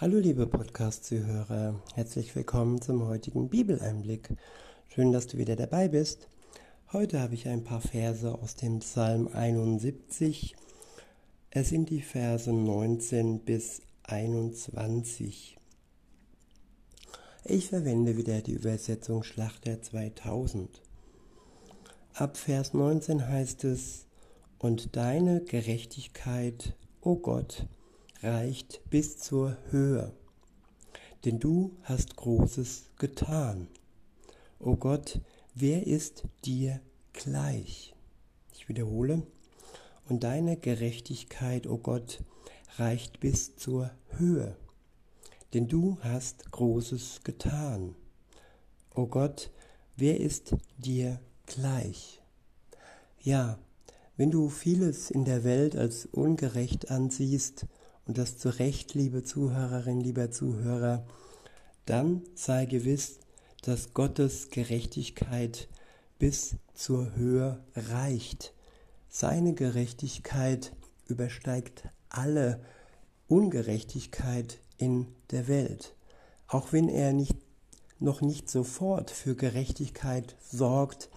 Hallo liebe Podcast-Zuhörer, herzlich willkommen zum heutigen Bibeleinblick. Schön, dass du wieder dabei bist. Heute habe ich ein paar Verse aus dem Psalm 71. Es sind die Verse 19 bis 21. Ich verwende wieder die Übersetzung Schlachter 2000. Ab Vers 19 heißt es, Und deine Gerechtigkeit, o Gott, reicht bis zur Höhe, denn du hast Großes getan. O Gott, wer ist dir gleich? Ich wiederhole, und deine Gerechtigkeit, o Gott, reicht bis zur Höhe, denn du hast Großes getan. O Gott, wer ist dir gleich? Ja, wenn du vieles in der Welt als ungerecht ansiehst, und das zu Recht, liebe Zuhörerin, lieber Zuhörer, dann sei gewiss, dass Gottes Gerechtigkeit bis zur Höhe reicht. Seine Gerechtigkeit übersteigt alle Ungerechtigkeit in der Welt. Auch wenn er nicht, noch nicht sofort für Gerechtigkeit sorgt,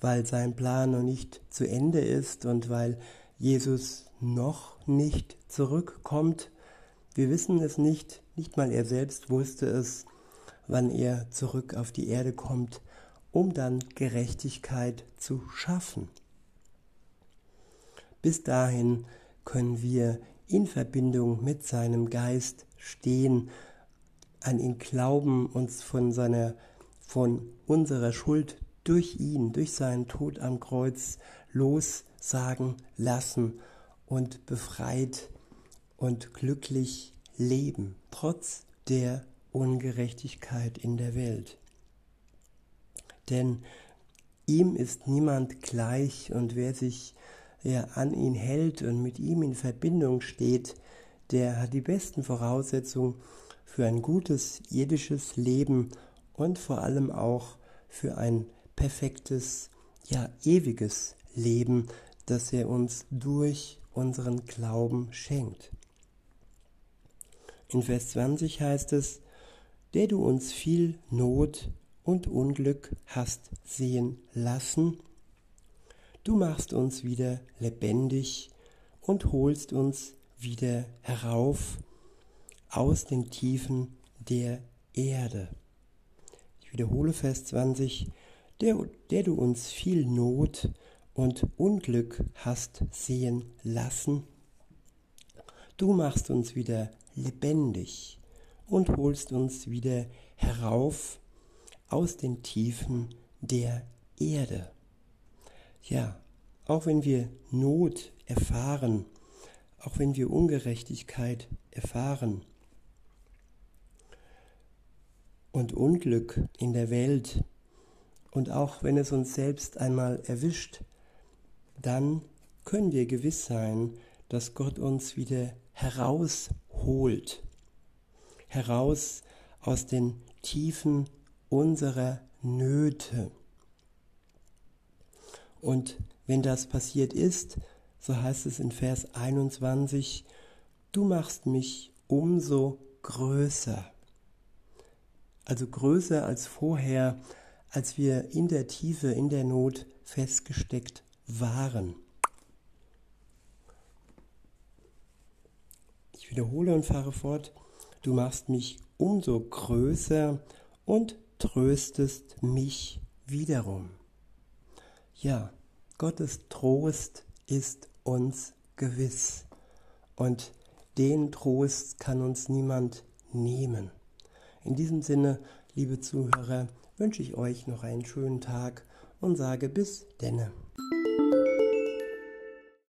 weil sein Plan noch nicht zu Ende ist und weil Jesus noch nicht zurückkommt. Wir wissen es nicht, nicht mal er selbst wusste es, wann er zurück auf die Erde kommt, um dann Gerechtigkeit zu schaffen. Bis dahin können wir in Verbindung mit seinem Geist stehen, an ihn glauben, uns von seiner, von unserer Schuld durch ihn, durch seinen Tod am Kreuz lossagen lassen und befreit und glücklich leben, trotz der Ungerechtigkeit in der Welt. Denn ihm ist niemand gleich und wer sich ja, an ihn hält und mit ihm in Verbindung steht, der hat die besten Voraussetzungen für ein gutes irdisches Leben und vor allem auch für ein perfektes, ja ewiges Leben, das er uns durch unseren Glauben schenkt. In Vers 20 heißt es, der du uns viel Not und Unglück hast sehen lassen, du machst uns wieder lebendig und holst uns wieder herauf aus den Tiefen der Erde. Ich wiederhole Vers 20, der, der du uns viel Not und Unglück hast sehen lassen. Du machst uns wieder lebendig und holst uns wieder herauf aus den Tiefen der Erde. Ja, auch wenn wir Not erfahren, auch wenn wir Ungerechtigkeit erfahren und Unglück in der Welt und auch wenn es uns selbst einmal erwischt, dann können wir gewiss sein, dass Gott uns wieder herausholt, heraus aus den Tiefen unserer Nöte. Und wenn das passiert ist, so heißt es in Vers 21, du machst mich umso größer. Also größer als vorher, als wir in der Tiefe, in der Not festgesteckt waren. Ich wiederhole und fahre fort. Du machst mich umso größer und tröstest mich wiederum. Ja, Gottes Trost ist uns gewiss und den Trost kann uns niemand nehmen. In diesem Sinne, liebe Zuhörer, wünsche ich euch noch einen schönen Tag und sage bis denne.